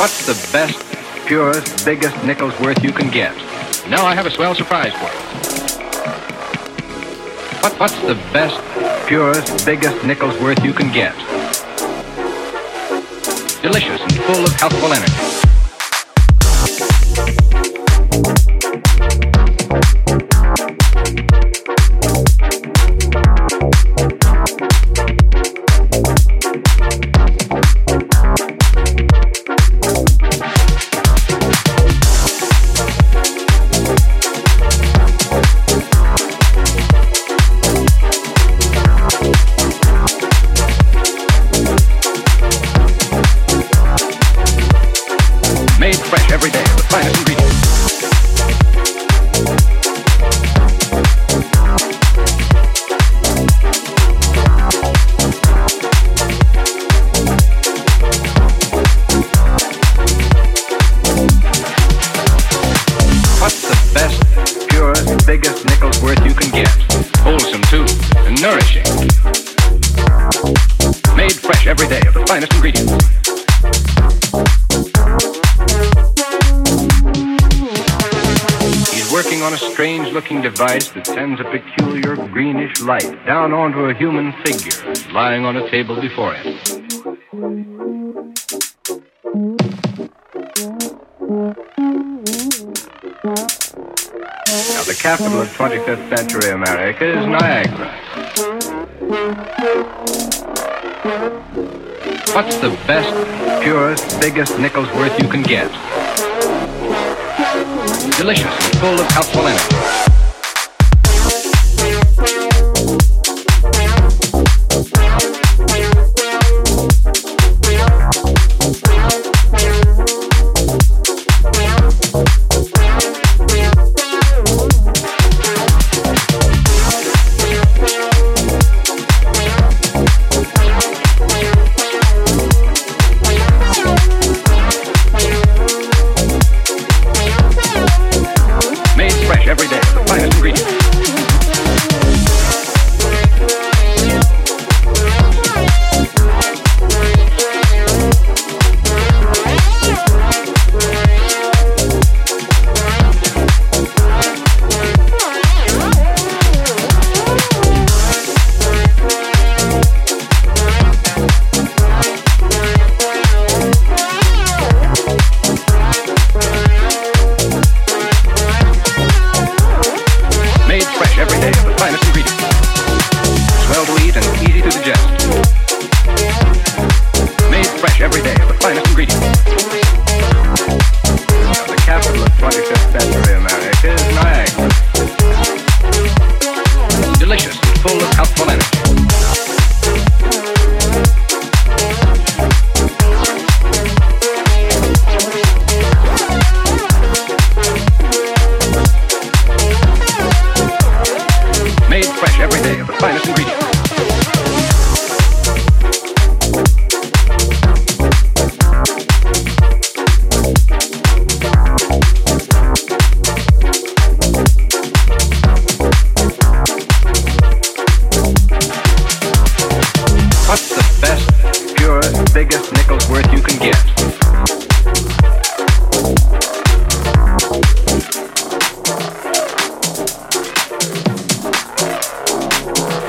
What's the best, purest, biggest nickel's worth you can get? Now I have a swell surprise for you. What, what's the best, purest, biggest nickel's worth you can get? Delicious and full of healthful energy. Biggest nickel's worth you can get? Wholesome too, and nourishing. Made fresh every day of the finest ingredients. He's working on a strange looking device that sends a peculiar greenish light down onto a human figure lying on a table before him. The capital of 25th century America is Niagara. What's the best, purest, biggest nickel's worth you can get? Delicious and full of healthful energy. Made finest ingredients.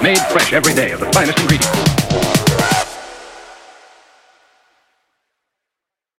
Made fresh every day of the finest ingredients.